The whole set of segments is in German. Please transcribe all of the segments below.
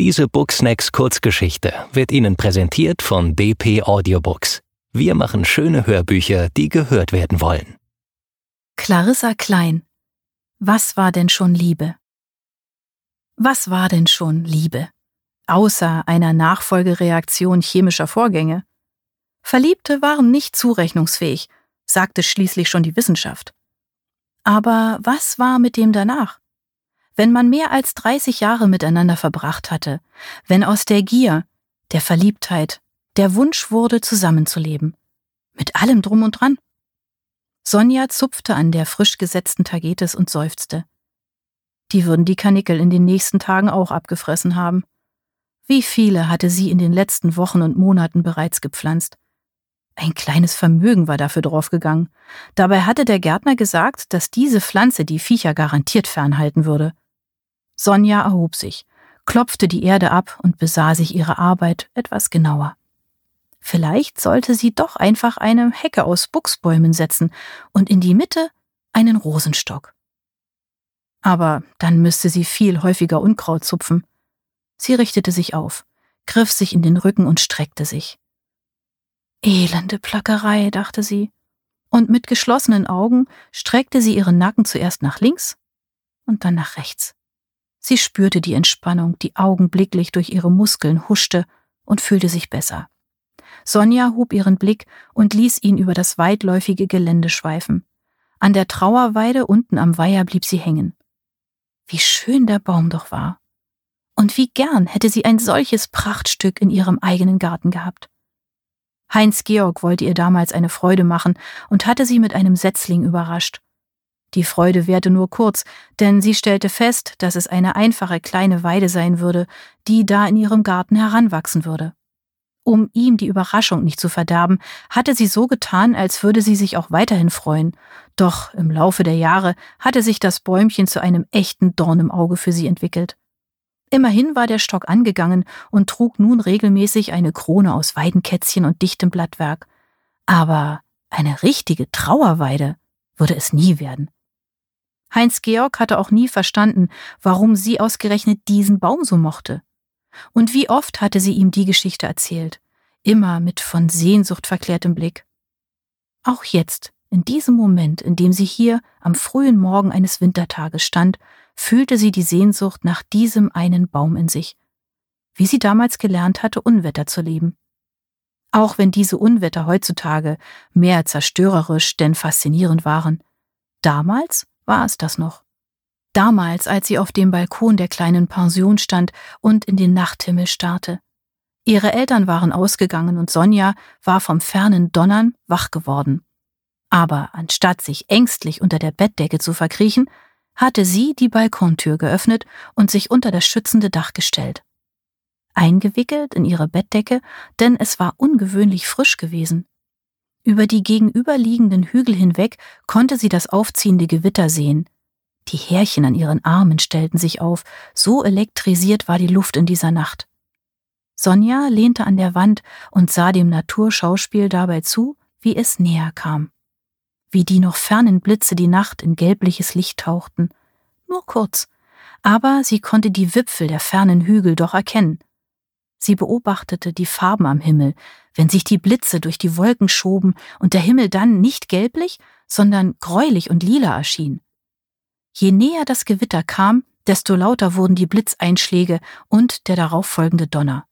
Diese Booksnacks Kurzgeschichte wird Ihnen präsentiert von DP Audiobooks. Wir machen schöne Hörbücher, die gehört werden wollen. Clarissa Klein. Was war denn schon Liebe? Was war denn schon Liebe? Außer einer Nachfolgereaktion chemischer Vorgänge. Verliebte waren nicht zurechnungsfähig, sagte schließlich schon die Wissenschaft. Aber was war mit dem danach? Wenn man mehr als 30 Jahre miteinander verbracht hatte, wenn aus der Gier, der Verliebtheit, der Wunsch wurde, zusammenzuleben. Mit allem drum und dran. Sonja zupfte an der frisch gesetzten Tagetes und seufzte. Die würden die Kanickel in den nächsten Tagen auch abgefressen haben. Wie viele hatte sie in den letzten Wochen und Monaten bereits gepflanzt? Ein kleines Vermögen war dafür draufgegangen. Dabei hatte der Gärtner gesagt, dass diese Pflanze die Viecher garantiert fernhalten würde. Sonja erhob sich, klopfte die Erde ab und besah sich ihre Arbeit etwas genauer. Vielleicht sollte sie doch einfach eine Hecke aus Buchsbäumen setzen und in die Mitte einen Rosenstock. Aber dann müsste sie viel häufiger Unkraut zupfen. Sie richtete sich auf, griff sich in den Rücken und streckte sich. Elende Plackerei, dachte sie, und mit geschlossenen Augen streckte sie ihren Nacken zuerst nach links und dann nach rechts. Sie spürte die Entspannung, die augenblicklich durch ihre Muskeln huschte und fühlte sich besser. Sonja hob ihren Blick und ließ ihn über das weitläufige Gelände schweifen. An der Trauerweide unten am Weiher blieb sie hängen. Wie schön der Baum doch war. Und wie gern hätte sie ein solches Prachtstück in ihrem eigenen Garten gehabt. Heinz Georg wollte ihr damals eine Freude machen und hatte sie mit einem Setzling überrascht. Die Freude währte nur kurz, denn sie stellte fest, dass es eine einfache kleine Weide sein würde, die da in ihrem Garten heranwachsen würde. Um ihm die Überraschung nicht zu verderben, hatte sie so getan, als würde sie sich auch weiterhin freuen. Doch im Laufe der Jahre hatte sich das Bäumchen zu einem echten Dorn im Auge für sie entwickelt. Immerhin war der Stock angegangen und trug nun regelmäßig eine Krone aus Weidenkätzchen und dichtem Blattwerk. Aber eine richtige Trauerweide würde es nie werden. Heinz Georg hatte auch nie verstanden, warum sie ausgerechnet diesen Baum so mochte. Und wie oft hatte sie ihm die Geschichte erzählt, immer mit von Sehnsucht verklärtem Blick. Auch jetzt, in diesem Moment, in dem sie hier am frühen Morgen eines Wintertages stand, fühlte sie die Sehnsucht nach diesem einen Baum in sich, wie sie damals gelernt hatte, Unwetter zu lieben. Auch wenn diese Unwetter heutzutage mehr zerstörerisch denn faszinierend waren, damals war es das noch. Damals, als sie auf dem Balkon der kleinen Pension stand und in den Nachthimmel starrte. Ihre Eltern waren ausgegangen und Sonja war vom fernen Donnern wach geworden. Aber anstatt sich ängstlich unter der Bettdecke zu verkriechen, hatte sie die Balkontür geöffnet und sich unter das schützende Dach gestellt. Eingewickelt in ihre Bettdecke, denn es war ungewöhnlich frisch gewesen. Über die gegenüberliegenden Hügel hinweg konnte sie das aufziehende Gewitter sehen. Die Härchen an ihren Armen stellten sich auf, so elektrisiert war die Luft in dieser Nacht. Sonja lehnte an der Wand und sah dem Naturschauspiel dabei zu, wie es näher kam. Wie die noch fernen Blitze die Nacht in gelbliches Licht tauchten. Nur kurz, aber sie konnte die Wipfel der fernen Hügel doch erkennen. Sie beobachtete die Farben am Himmel, wenn sich die Blitze durch die Wolken schoben und der Himmel dann nicht gelblich, sondern gräulich und lila erschien. Je näher das Gewitter kam, desto lauter wurden die Blitzeinschläge und der darauffolgende Donner.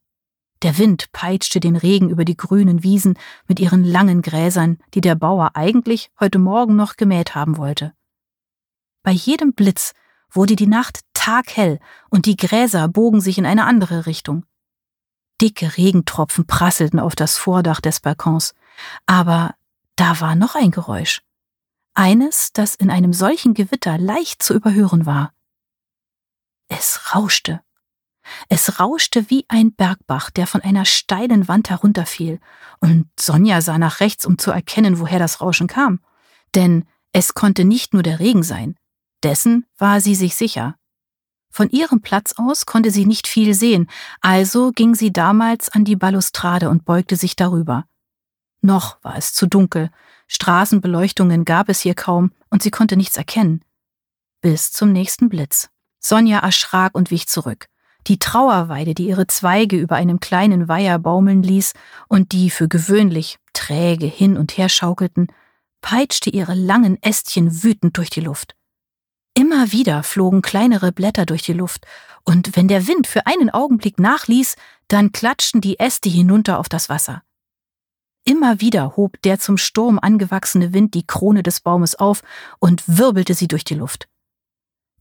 Der Wind peitschte den Regen über die grünen Wiesen mit ihren langen Gräsern, die der Bauer eigentlich heute Morgen noch gemäht haben wollte. Bei jedem Blitz wurde die Nacht taghell und die Gräser bogen sich in eine andere Richtung. Dicke Regentropfen prasselten auf das Vordach des Balkons. Aber da war noch ein Geräusch. Eines, das in einem solchen Gewitter leicht zu überhören war. Es rauschte. Es rauschte wie ein Bergbach, der von einer steilen Wand herunterfiel, und Sonja sah nach rechts, um zu erkennen, woher das Rauschen kam. Denn es konnte nicht nur der Regen sein. Dessen war sie sich sicher. Von ihrem Platz aus konnte sie nicht viel sehen, also ging sie damals an die Balustrade und beugte sich darüber. Noch war es zu dunkel, Straßenbeleuchtungen gab es hier kaum und sie konnte nichts erkennen. Bis zum nächsten Blitz. Sonja erschrak und wich zurück. Die Trauerweide, die ihre Zweige über einem kleinen Weiher baumeln ließ und die für gewöhnlich träge hin und her schaukelten, peitschte ihre langen Ästchen wütend durch die Luft. Immer wieder flogen kleinere Blätter durch die Luft, und wenn der Wind für einen Augenblick nachließ, dann klatschten die Äste hinunter auf das Wasser. Immer wieder hob der zum Sturm angewachsene Wind die Krone des Baumes auf und wirbelte sie durch die Luft.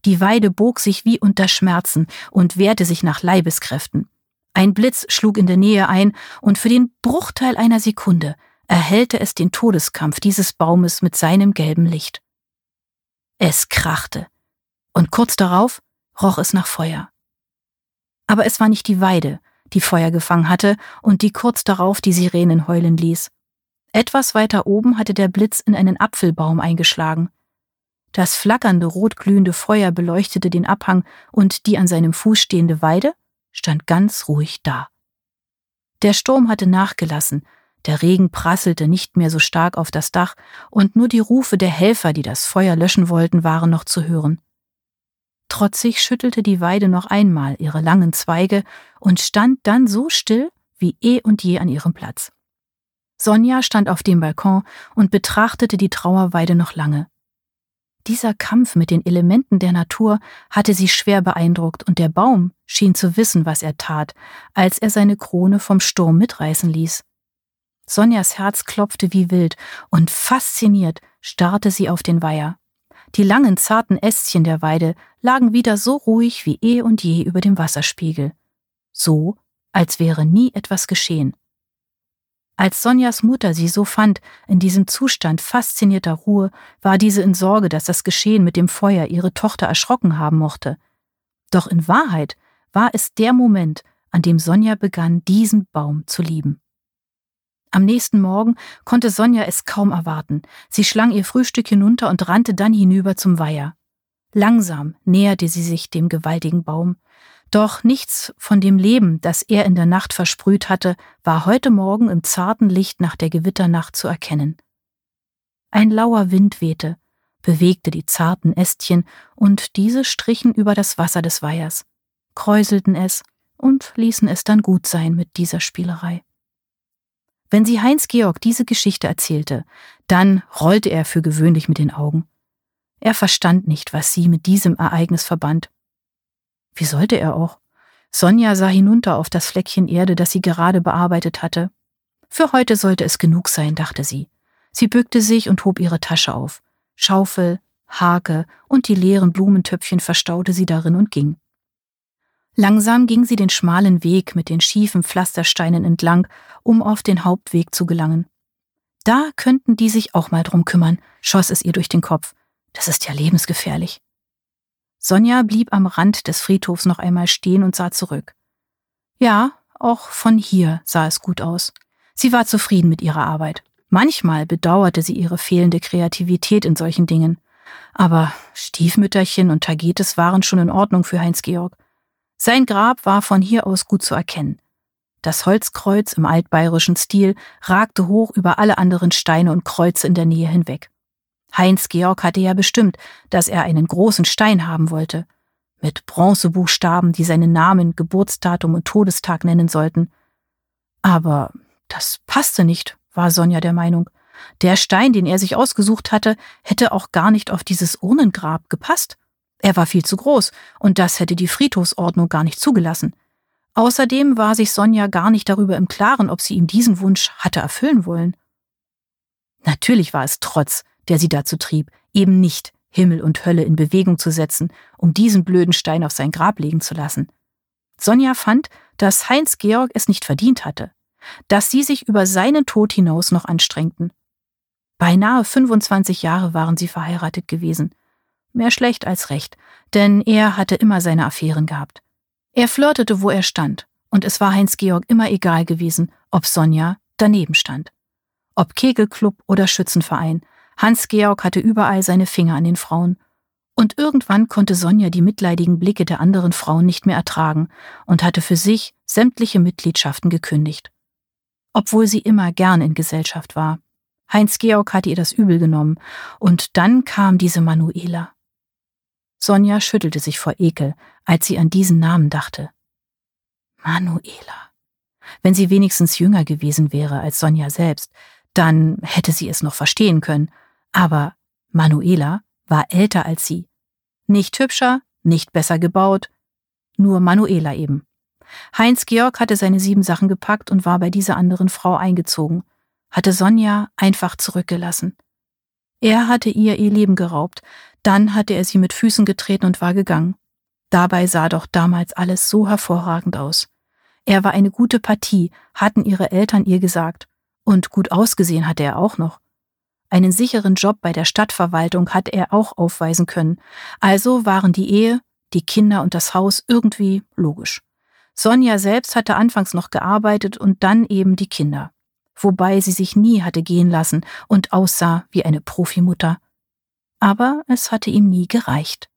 Die Weide bog sich wie unter Schmerzen und wehrte sich nach Leibeskräften. Ein Blitz schlug in der Nähe ein, und für den Bruchteil einer Sekunde erhellte es den Todeskampf dieses Baumes mit seinem gelben Licht. Es krachte, und kurz darauf roch es nach Feuer. Aber es war nicht die Weide, die Feuer gefangen hatte und die kurz darauf die Sirenen heulen ließ. Etwas weiter oben hatte der Blitz in einen Apfelbaum eingeschlagen. Das flackernde, rotglühende Feuer beleuchtete den Abhang und die an seinem Fuß stehende Weide stand ganz ruhig da. Der Sturm hatte nachgelassen, der Regen prasselte nicht mehr so stark auf das Dach, und nur die Rufe der Helfer, die das Feuer löschen wollten, waren noch zu hören. Trotzig schüttelte die Weide noch einmal ihre langen Zweige und stand dann so still wie eh und je an ihrem Platz. Sonja stand auf dem Balkon und betrachtete die Trauerweide noch lange. Dieser Kampf mit den Elementen der Natur hatte sie schwer beeindruckt, und der Baum schien zu wissen, was er tat, als er seine Krone vom Sturm mitreißen ließ. Sonjas Herz klopfte wie wild, und fasziniert starrte sie auf den Weiher. Die langen, zarten Ästchen der Weide lagen wieder so ruhig wie eh und je über dem Wasserspiegel. So, als wäre nie etwas geschehen. Als Sonjas Mutter sie so fand, in diesem Zustand faszinierter Ruhe, war diese in Sorge, dass das Geschehen mit dem Feuer ihre Tochter erschrocken haben mochte. Doch in Wahrheit war es der Moment, an dem Sonja begann, diesen Baum zu lieben. Am nächsten Morgen konnte Sonja es kaum erwarten. Sie schlang ihr Frühstück hinunter und rannte dann hinüber zum Weiher. Langsam näherte sie sich dem gewaltigen Baum. Doch nichts von dem Leben, das er in der Nacht versprüht hatte, war heute Morgen im zarten Licht nach der Gewitternacht zu erkennen. Ein lauer Wind wehte, bewegte die zarten Ästchen, und diese strichen über das Wasser des Weihers, kräuselten es und ließen es dann gut sein mit dieser Spielerei. Wenn sie Heinz Georg diese Geschichte erzählte, dann rollte er für gewöhnlich mit den Augen. Er verstand nicht, was sie mit diesem Ereignis verband. Wie sollte er auch? Sonja sah hinunter auf das Fleckchen Erde, das sie gerade bearbeitet hatte. Für heute sollte es genug sein, dachte sie. Sie bückte sich und hob ihre Tasche auf. Schaufel, Hake und die leeren Blumentöpfchen verstaute sie darin und ging. Langsam ging sie den schmalen Weg mit den schiefen Pflastersteinen entlang, um auf den Hauptweg zu gelangen. Da könnten die sich auch mal drum kümmern, schoss es ihr durch den Kopf. Das ist ja lebensgefährlich. Sonja blieb am Rand des Friedhofs noch einmal stehen und sah zurück. Ja, auch von hier sah es gut aus. Sie war zufrieden mit ihrer Arbeit. Manchmal bedauerte sie ihre fehlende Kreativität in solchen Dingen. Aber Stiefmütterchen und Tagetes waren schon in Ordnung für Heinz Georg. Sein Grab war von hier aus gut zu erkennen. Das Holzkreuz im altbayerischen Stil ragte hoch über alle anderen Steine und Kreuze in der Nähe hinweg. Heinz Georg hatte ja bestimmt, dass er einen großen Stein haben wollte, mit Bronzebuchstaben, die seinen Namen, Geburtsdatum und Todestag nennen sollten. Aber das passte nicht, war Sonja der Meinung. Der Stein, den er sich ausgesucht hatte, hätte auch gar nicht auf dieses Urnengrab gepasst. Er war viel zu groß, und das hätte die Friedhofsordnung gar nicht zugelassen. Außerdem war sich Sonja gar nicht darüber im Klaren, ob sie ihm diesen Wunsch hatte erfüllen wollen. Natürlich war es Trotz, der sie dazu trieb, eben nicht Himmel und Hölle in Bewegung zu setzen, um diesen blöden Stein auf sein Grab legen zu lassen. Sonja fand, dass Heinz Georg es nicht verdient hatte, dass sie sich über seinen Tod hinaus noch anstrengten. Beinahe 25 Jahre waren sie verheiratet gewesen. Mehr schlecht als recht, denn er hatte immer seine Affären gehabt. Er flirtete, wo er stand, und es war Heinz Georg immer egal gewesen, ob Sonja daneben stand. Ob Kegelclub oder Schützenverein, Hans Georg hatte überall seine Finger an den Frauen. Und irgendwann konnte Sonja die mitleidigen Blicke der anderen Frauen nicht mehr ertragen und hatte für sich sämtliche Mitgliedschaften gekündigt. Obwohl sie immer gern in Gesellschaft war. Heinz Georg hatte ihr das übel genommen, und dann kam diese Manuela. Sonja schüttelte sich vor Ekel, als sie an diesen Namen dachte. Manuela. Wenn sie wenigstens jünger gewesen wäre als Sonja selbst, dann hätte sie es noch verstehen können. Aber Manuela war älter als sie. Nicht hübscher, nicht besser gebaut, nur Manuela eben. Heinz Georg hatte seine sieben Sachen gepackt und war bei dieser anderen Frau eingezogen, hatte Sonja einfach zurückgelassen. Er hatte ihr ihr Leben geraubt, dann hatte er sie mit Füßen getreten und war gegangen. Dabei sah doch damals alles so hervorragend aus. Er war eine gute Partie, hatten ihre Eltern ihr gesagt. Und gut ausgesehen hatte er auch noch. Einen sicheren Job bei der Stadtverwaltung hatte er auch aufweisen können. Also waren die Ehe, die Kinder und das Haus irgendwie logisch. Sonja selbst hatte anfangs noch gearbeitet und dann eben die Kinder. Wobei sie sich nie hatte gehen lassen und aussah wie eine Profimutter. Aber es hatte ihm nie gereicht.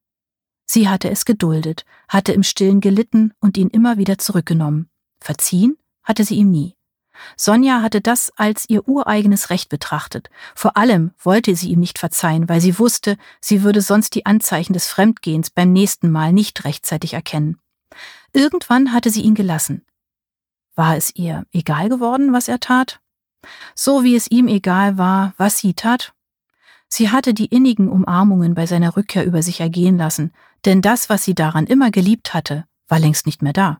Sie hatte es geduldet, hatte im Stillen gelitten und ihn immer wieder zurückgenommen. Verziehen hatte sie ihm nie. Sonja hatte das als ihr ureigenes Recht betrachtet. Vor allem wollte sie ihm nicht verzeihen, weil sie wusste, sie würde sonst die Anzeichen des Fremdgehens beim nächsten Mal nicht rechtzeitig erkennen. Irgendwann hatte sie ihn gelassen. War es ihr egal geworden, was er tat? So wie es ihm egal war, was sie tat? Sie hatte die innigen Umarmungen bei seiner Rückkehr über sich ergehen lassen, denn das, was sie daran immer geliebt hatte, war längst nicht mehr da.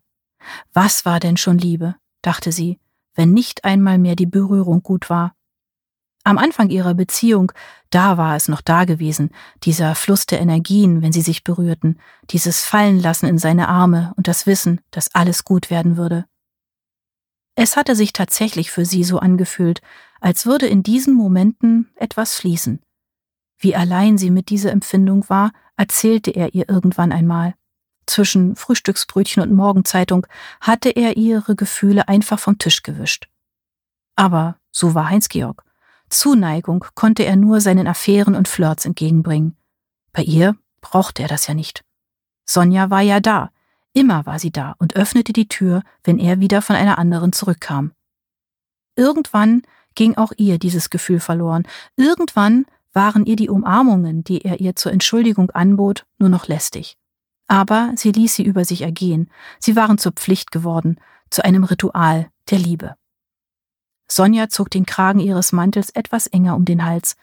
Was war denn schon Liebe, dachte sie, wenn nicht einmal mehr die Berührung gut war. Am Anfang ihrer Beziehung, da war es noch da gewesen, dieser Fluss der Energien, wenn sie sich berührten, dieses Fallenlassen in seine Arme und das Wissen, dass alles gut werden würde. Es hatte sich tatsächlich für sie so angefühlt, als würde in diesen Momenten etwas fließen. Wie allein sie mit dieser Empfindung war, erzählte er ihr irgendwann einmal. Zwischen Frühstücksbrötchen und Morgenzeitung hatte er ihre Gefühle einfach vom Tisch gewischt. Aber so war Heinz-Georg. Zuneigung konnte er nur seinen Affären und Flirts entgegenbringen. Bei ihr brauchte er das ja nicht. Sonja war ja da, immer war sie da und öffnete die Tür, wenn er wieder von einer anderen zurückkam. Irgendwann ging auch ihr dieses Gefühl verloren. Irgendwann waren ihr die Umarmungen, die er ihr zur Entschuldigung anbot, nur noch lästig. Aber sie ließ sie über sich ergehen, sie waren zur Pflicht geworden, zu einem Ritual der Liebe. Sonja zog den Kragen ihres Mantels etwas enger um den Hals.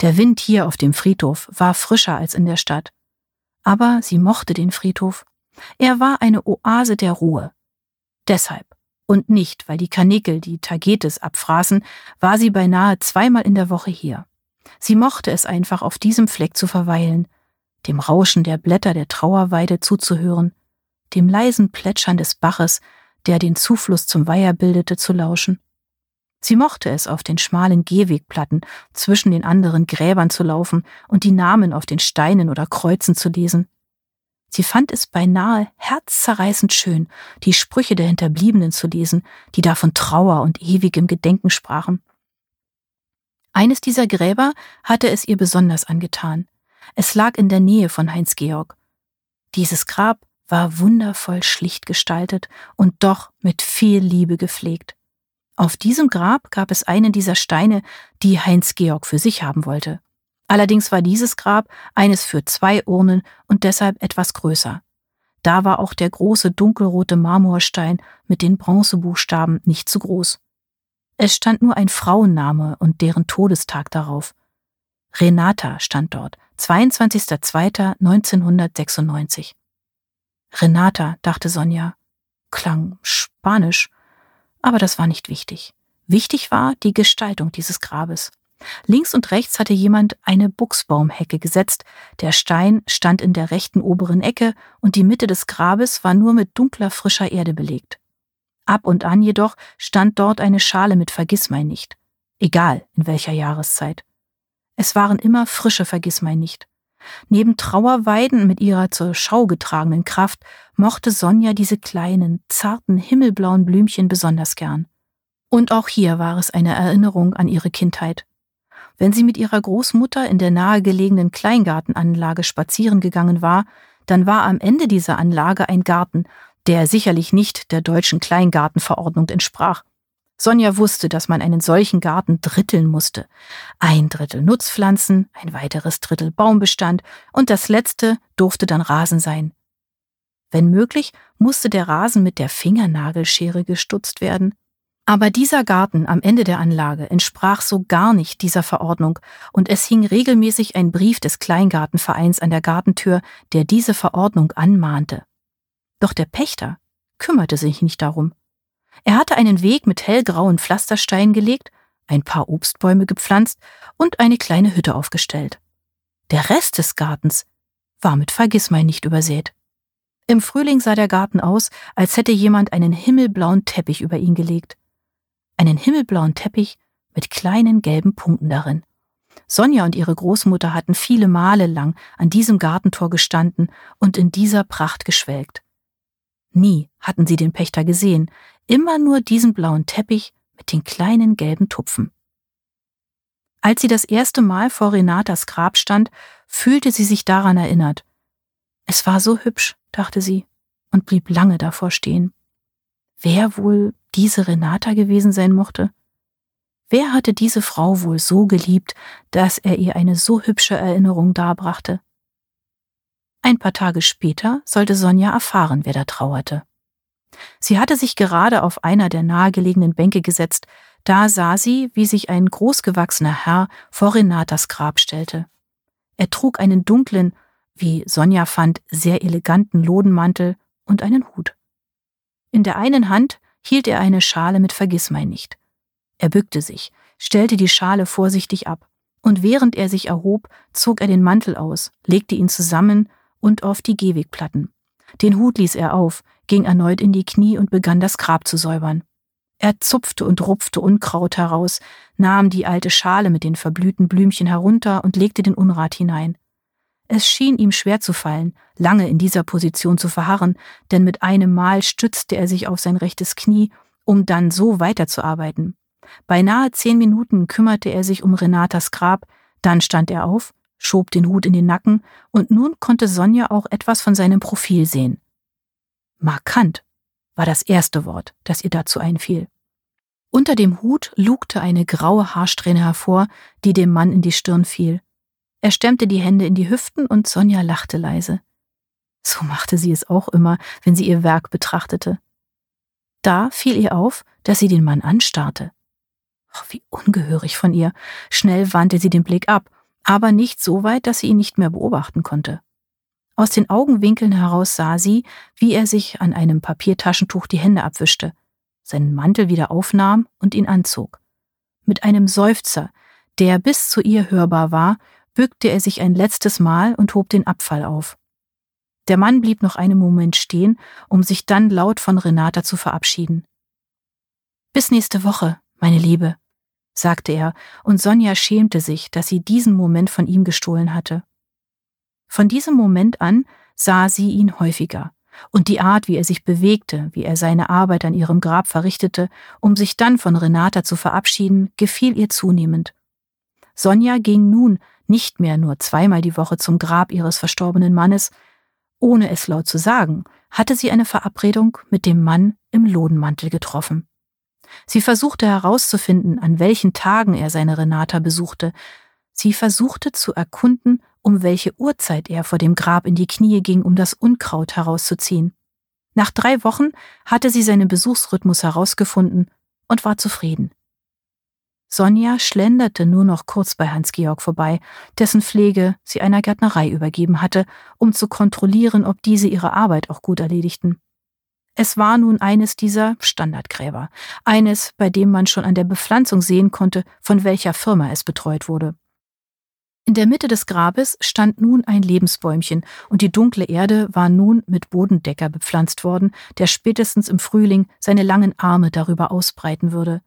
Der Wind hier auf dem Friedhof war frischer als in der Stadt. Aber sie mochte den Friedhof. Er war eine Oase der Ruhe. Deshalb und nicht, weil die Karnickel die Tagetes abfraßen, war sie beinahe zweimal in der Woche hier. Sie mochte es einfach, auf diesem Fleck zu verweilen, dem Rauschen der Blätter der Trauerweide zuzuhören, dem leisen Plätschern des Baches, der den Zufluss zum Weiher bildete, zu lauschen. Sie mochte es, auf den schmalen Gehwegplatten zwischen den anderen Gräbern zu laufen und die Namen auf den Steinen oder Kreuzen zu lesen. Sie fand es beinahe herzzerreißend schön, die Sprüche der Hinterbliebenen zu lesen, die da von Trauer und ewigem Gedenken sprachen. Eines dieser Gräber hatte es ihr besonders angetan. Es lag in der Nähe von Heinz Georg. Dieses Grab war wundervoll schlicht gestaltet und doch mit viel Liebe gepflegt. Auf diesem Grab gab es einen dieser Steine, die Heinz Georg für sich haben wollte. Allerdings war dieses Grab eines für zwei Urnen und deshalb etwas größer. Da war auch der große dunkelrote Marmorstein mit den Bronzebuchstaben nicht zu groß. Es stand nur ein Frauenname und deren Todestag darauf. Renata stand dort, 22.02.1996. Renata, dachte Sonja. Klang spanisch, aber das war nicht wichtig. Wichtig war die Gestaltung dieses Grabes. Links und rechts hatte jemand eine Buchsbaumhecke gesetzt, der Stein stand in der rechten oberen Ecke und die Mitte des Grabes war nur mit dunkler, frischer Erde belegt. Ab und an jedoch stand dort eine Schale mit Vergissmeinnicht, egal in welcher Jahreszeit. Es waren immer frische Vergissmeinnicht. Neben Trauerweiden mit ihrer zur Schau getragenen Kraft mochte Sonja diese kleinen, zarten, himmelblauen Blümchen besonders gern. Und auch hier war es eine Erinnerung an ihre Kindheit. Wenn sie mit ihrer Großmutter in der nahegelegenen Kleingartenanlage spazieren gegangen war, dann war am Ende dieser Anlage ein Garten, der sicherlich nicht der deutschen Kleingartenverordnung entsprach. Sonja wusste, dass man einen solchen Garten dritteln musste. Ein Drittel Nutzpflanzen, ein weiteres Drittel Baumbestand und das letzte durfte dann Rasen sein. Wenn möglich, musste der Rasen mit der Fingernagelschere gestutzt werden. Aber dieser Garten am Ende der Anlage entsprach so gar nicht dieser Verordnung, und es hing regelmäßig ein Brief des Kleingartenvereins an der Gartentür, der diese Verordnung anmahnte. Doch der Pächter kümmerte sich nicht darum. Er hatte einen Weg mit hellgrauen Pflastersteinen gelegt, ein paar Obstbäume gepflanzt und eine kleine Hütte aufgestellt. Der Rest des Gartens war mit Vergissmein nicht übersät. Im Frühling sah der Garten aus, als hätte jemand einen himmelblauen Teppich über ihn gelegt einen himmelblauen Teppich mit kleinen gelben Punkten darin. Sonja und ihre Großmutter hatten viele Male lang an diesem Gartentor gestanden und in dieser Pracht geschwelgt. Nie hatten sie den Pächter gesehen, immer nur diesen blauen Teppich mit den kleinen gelben Tupfen. Als sie das erste Mal vor Renatas Grab stand, fühlte sie sich daran erinnert. Es war so hübsch, dachte sie, und blieb lange davor stehen. Wer wohl diese Renata gewesen sein mochte? Wer hatte diese Frau wohl so geliebt, dass er ihr eine so hübsche Erinnerung darbrachte? Ein paar Tage später sollte Sonja erfahren, wer da trauerte. Sie hatte sich gerade auf einer der nahegelegenen Bänke gesetzt, da sah sie, wie sich ein großgewachsener Herr vor Renatas Grab stellte. Er trug einen dunklen, wie Sonja fand, sehr eleganten Lodenmantel und einen Hut. In der einen Hand hielt er eine Schale mit Vergissmeinnicht. Er bückte sich, stellte die Schale vorsichtig ab, und während er sich erhob, zog er den Mantel aus, legte ihn zusammen und auf die Gehwegplatten. Den Hut ließ er auf, ging erneut in die Knie und begann das Grab zu säubern. Er zupfte und rupfte Unkraut heraus, nahm die alte Schale mit den verblühten Blümchen herunter und legte den Unrat hinein. Es schien ihm schwer zu fallen, lange in dieser Position zu verharren, denn mit einem Mal stützte er sich auf sein rechtes Knie, um dann so weiterzuarbeiten. Beinahe zehn Minuten kümmerte er sich um Renatas Grab, dann stand er auf, schob den Hut in den Nacken, und nun konnte Sonja auch etwas von seinem Profil sehen. Markant war das erste Wort, das ihr dazu einfiel. Unter dem Hut lugte eine graue Haarsträhne hervor, die dem Mann in die Stirn fiel. Er stemmte die Hände in die Hüften und Sonja lachte leise. So machte sie es auch immer, wenn sie ihr Werk betrachtete. Da fiel ihr auf, dass sie den Mann anstarrte. Oh, wie ungehörig von ihr. Schnell wandte sie den Blick ab, aber nicht so weit, dass sie ihn nicht mehr beobachten konnte. Aus den Augenwinkeln heraus sah sie, wie er sich an einem Papiertaschentuch die Hände abwischte, seinen Mantel wieder aufnahm und ihn anzog. Mit einem Seufzer, der bis zu ihr hörbar war, bückte er sich ein letztes Mal und hob den Abfall auf. Der Mann blieb noch einen Moment stehen, um sich dann laut von Renata zu verabschieden. Bis nächste Woche, meine Liebe, sagte er, und Sonja schämte sich, dass sie diesen Moment von ihm gestohlen hatte. Von diesem Moment an sah sie ihn häufiger, und die Art, wie er sich bewegte, wie er seine Arbeit an ihrem Grab verrichtete, um sich dann von Renata zu verabschieden, gefiel ihr zunehmend. Sonja ging nun nicht mehr nur zweimal die Woche zum Grab ihres verstorbenen Mannes, ohne es laut zu sagen, hatte sie eine Verabredung mit dem Mann im Lodenmantel getroffen. Sie versuchte herauszufinden, an welchen Tagen er seine Renata besuchte. Sie versuchte zu erkunden, um welche Uhrzeit er vor dem Grab in die Knie ging, um das Unkraut herauszuziehen. Nach drei Wochen hatte sie seinen Besuchsrhythmus herausgefunden und war zufrieden. Sonja schlenderte nur noch kurz bei Hans-Georg vorbei, dessen Pflege sie einer Gärtnerei übergeben hatte, um zu kontrollieren, ob diese ihre Arbeit auch gut erledigten. Es war nun eines dieser Standardgräber, eines, bei dem man schon an der Bepflanzung sehen konnte, von welcher Firma es betreut wurde. In der Mitte des Grabes stand nun ein Lebensbäumchen, und die dunkle Erde war nun mit Bodendecker bepflanzt worden, der spätestens im Frühling seine langen Arme darüber ausbreiten würde.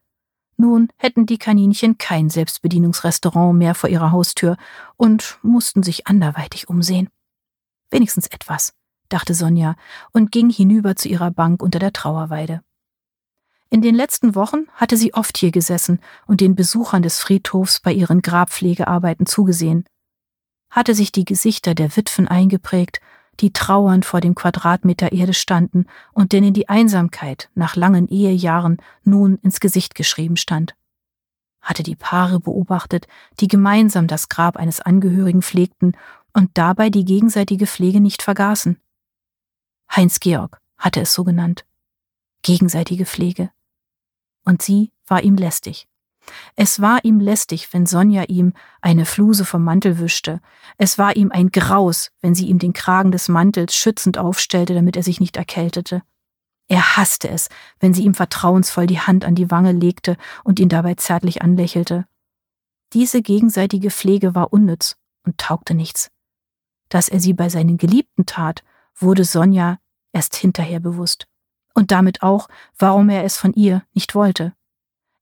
Nun hätten die Kaninchen kein Selbstbedienungsrestaurant mehr vor ihrer Haustür und mussten sich anderweitig umsehen. Wenigstens etwas, dachte Sonja und ging hinüber zu ihrer Bank unter der Trauerweide. In den letzten Wochen hatte sie oft hier gesessen und den Besuchern des Friedhofs bei ihren Grabpflegearbeiten zugesehen. Hatte sich die Gesichter der Witwen eingeprägt die trauernd vor dem Quadratmeter Erde standen und denen die Einsamkeit nach langen Ehejahren nun ins Gesicht geschrieben stand. Hatte die Paare beobachtet, die gemeinsam das Grab eines Angehörigen pflegten und dabei die gegenseitige Pflege nicht vergaßen. Heinz Georg hatte es so genannt. Gegenseitige Pflege. Und sie war ihm lästig. Es war ihm lästig, wenn Sonja ihm eine Fluse vom Mantel wischte. Es war ihm ein Graus, wenn sie ihm den Kragen des Mantels schützend aufstellte, damit er sich nicht erkältete. Er hasste es, wenn sie ihm vertrauensvoll die Hand an die Wange legte und ihn dabei zärtlich anlächelte. Diese gegenseitige Pflege war unnütz und taugte nichts. Dass er sie bei seinen Geliebten tat, wurde Sonja erst hinterher bewusst. Und damit auch, warum er es von ihr nicht wollte.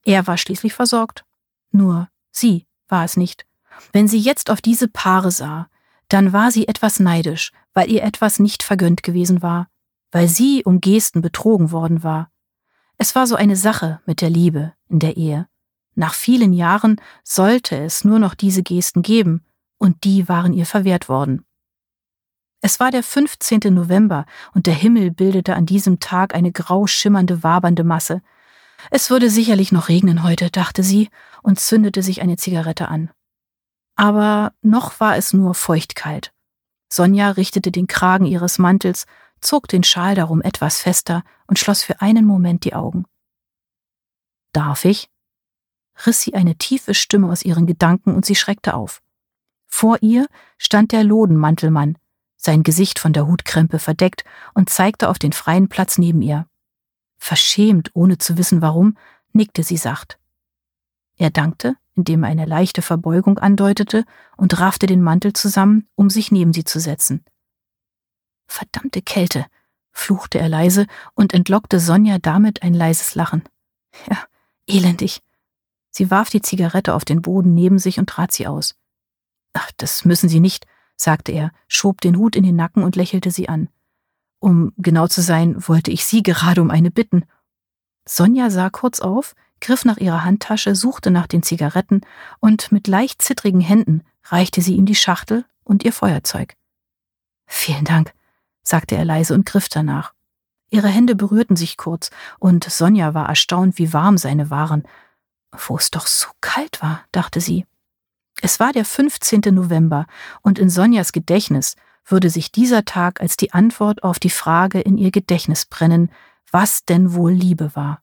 Er war schließlich versorgt. Nur sie war es nicht. Wenn sie jetzt auf diese Paare sah, dann war sie etwas neidisch, weil ihr etwas nicht vergönnt gewesen war, weil sie um Gesten betrogen worden war. Es war so eine Sache mit der Liebe in der Ehe. Nach vielen Jahren sollte es nur noch diese Gesten geben, und die waren ihr verwehrt worden. Es war der 15. November, und der Himmel bildete an diesem Tag eine grau schimmernde, wabernde Masse. Es würde sicherlich noch regnen heute, dachte sie und zündete sich eine Zigarette an. Aber noch war es nur feuchtkalt. Sonja richtete den Kragen ihres Mantels, zog den Schal darum etwas fester und schloss für einen Moment die Augen. Darf ich? riss sie eine tiefe Stimme aus ihren Gedanken und sie schreckte auf. Vor ihr stand der Lodenmantelmann, sein Gesicht von der Hutkrempe verdeckt und zeigte auf den freien Platz neben ihr. Verschämt, ohne zu wissen warum, nickte sie sacht. Er dankte, indem er eine leichte Verbeugung andeutete und raffte den Mantel zusammen, um sich neben sie zu setzen. Verdammte Kälte, fluchte er leise und entlockte Sonja damit ein leises Lachen. Ja, elendig. Sie warf die Zigarette auf den Boden neben sich und trat sie aus. Ach, das müssen Sie nicht, sagte er, schob den Hut in den Nacken und lächelte sie an. Um genau zu sein, wollte ich Sie gerade um eine bitten. Sonja sah kurz auf, griff nach ihrer Handtasche, suchte nach den Zigaretten und mit leicht zittrigen Händen reichte sie ihm die Schachtel und ihr Feuerzeug. Vielen Dank, sagte er leise und griff danach. Ihre Hände berührten sich kurz, und Sonja war erstaunt, wie warm seine waren. Wo es doch so kalt war, dachte sie. Es war der 15. November, und in Sonjas Gedächtnis würde sich dieser Tag als die Antwort auf die Frage in ihr Gedächtnis brennen, was denn wohl Liebe war.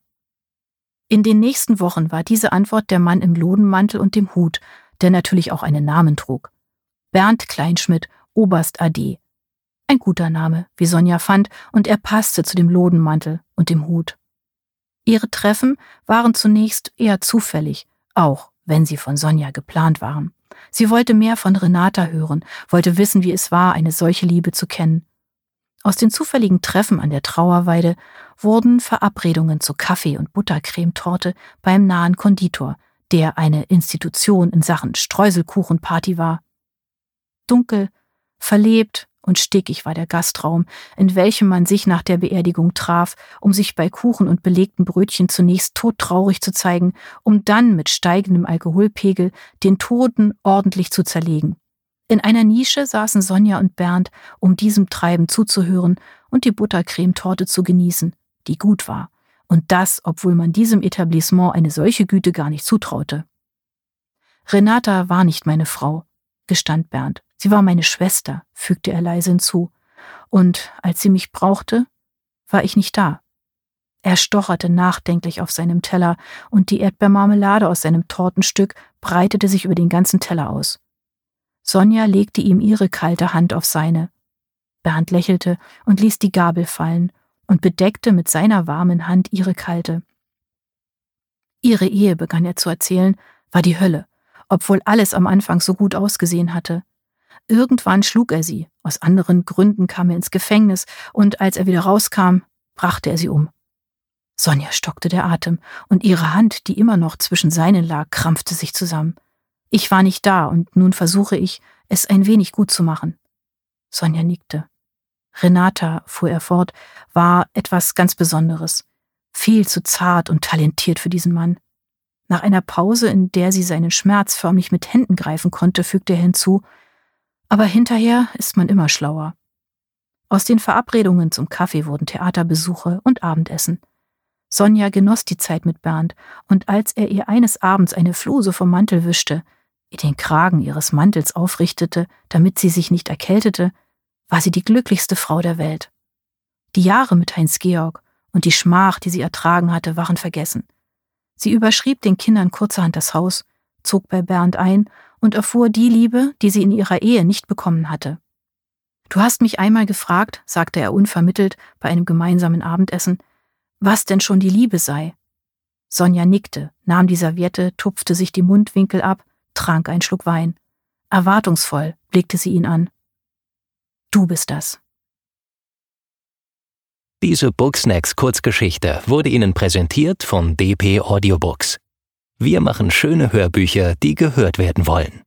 In den nächsten Wochen war diese Antwort der Mann im Lodenmantel und dem Hut, der natürlich auch einen Namen trug. Bernd Kleinschmidt, Oberst AD. Ein guter Name, wie Sonja fand, und er passte zu dem Lodenmantel und dem Hut. Ihre Treffen waren zunächst eher zufällig, auch wenn sie von Sonja geplant waren. Sie wollte mehr von Renata hören, wollte wissen, wie es war, eine solche Liebe zu kennen. Aus den zufälligen Treffen an der Trauerweide wurden Verabredungen zu Kaffee- und Buttercremetorte beim nahen Konditor, der eine Institution in Sachen Streuselkuchenparty war. Dunkel, verlebt, und stickig war der Gastraum, in welchem man sich nach der Beerdigung traf, um sich bei Kuchen und belegten Brötchen zunächst todtraurig zu zeigen, um dann mit steigendem Alkoholpegel den Toten ordentlich zu zerlegen. In einer Nische saßen Sonja und Bernd, um diesem Treiben zuzuhören und die Buttercremetorte zu genießen, die gut war. Und das, obwohl man diesem Etablissement eine solche Güte gar nicht zutraute. Renata war nicht meine Frau, gestand Bernd. Sie war meine Schwester, fügte er leise hinzu, und als sie mich brauchte, war ich nicht da. Er stocherte nachdenklich auf seinem Teller, und die Erdbeermarmelade aus seinem Tortenstück breitete sich über den ganzen Teller aus. Sonja legte ihm ihre kalte Hand auf seine. Bernd lächelte und ließ die Gabel fallen und bedeckte mit seiner warmen Hand ihre kalte. Ihre Ehe, begann er zu erzählen, war die Hölle, obwohl alles am Anfang so gut ausgesehen hatte. Irgendwann schlug er sie, aus anderen Gründen kam er ins Gefängnis, und als er wieder rauskam, brachte er sie um. Sonja stockte der Atem, und ihre Hand, die immer noch zwischen seinen lag, krampfte sich zusammen. Ich war nicht da, und nun versuche ich, es ein wenig gut zu machen. Sonja nickte. Renata, fuhr er fort, war etwas ganz Besonderes, viel zu zart und talentiert für diesen Mann. Nach einer Pause, in der sie seinen Schmerz förmlich mit Händen greifen konnte, fügte er hinzu, aber hinterher ist man immer schlauer. Aus den Verabredungen zum Kaffee wurden Theaterbesuche und Abendessen. Sonja genoss die Zeit mit Bernd, und als er ihr eines Abends eine Fluse vom Mantel wischte, ihr den Kragen ihres Mantels aufrichtete, damit sie sich nicht erkältete, war sie die glücklichste Frau der Welt. Die Jahre mit Heinz Georg und die Schmach, die sie ertragen hatte, waren vergessen. Sie überschrieb den Kindern kurzerhand das Haus, zog bei Bernd ein und erfuhr die Liebe, die sie in ihrer Ehe nicht bekommen hatte. Du hast mich einmal gefragt, sagte er unvermittelt bei einem gemeinsamen Abendessen, was denn schon die Liebe sei. Sonja nickte, nahm die Serviette, tupfte sich die Mundwinkel ab, trank einen Schluck Wein. Erwartungsvoll blickte sie ihn an. Du bist das. Diese Booksnacks Kurzgeschichte wurde Ihnen präsentiert von DP Audiobooks. Wir machen schöne Hörbücher, die gehört werden wollen.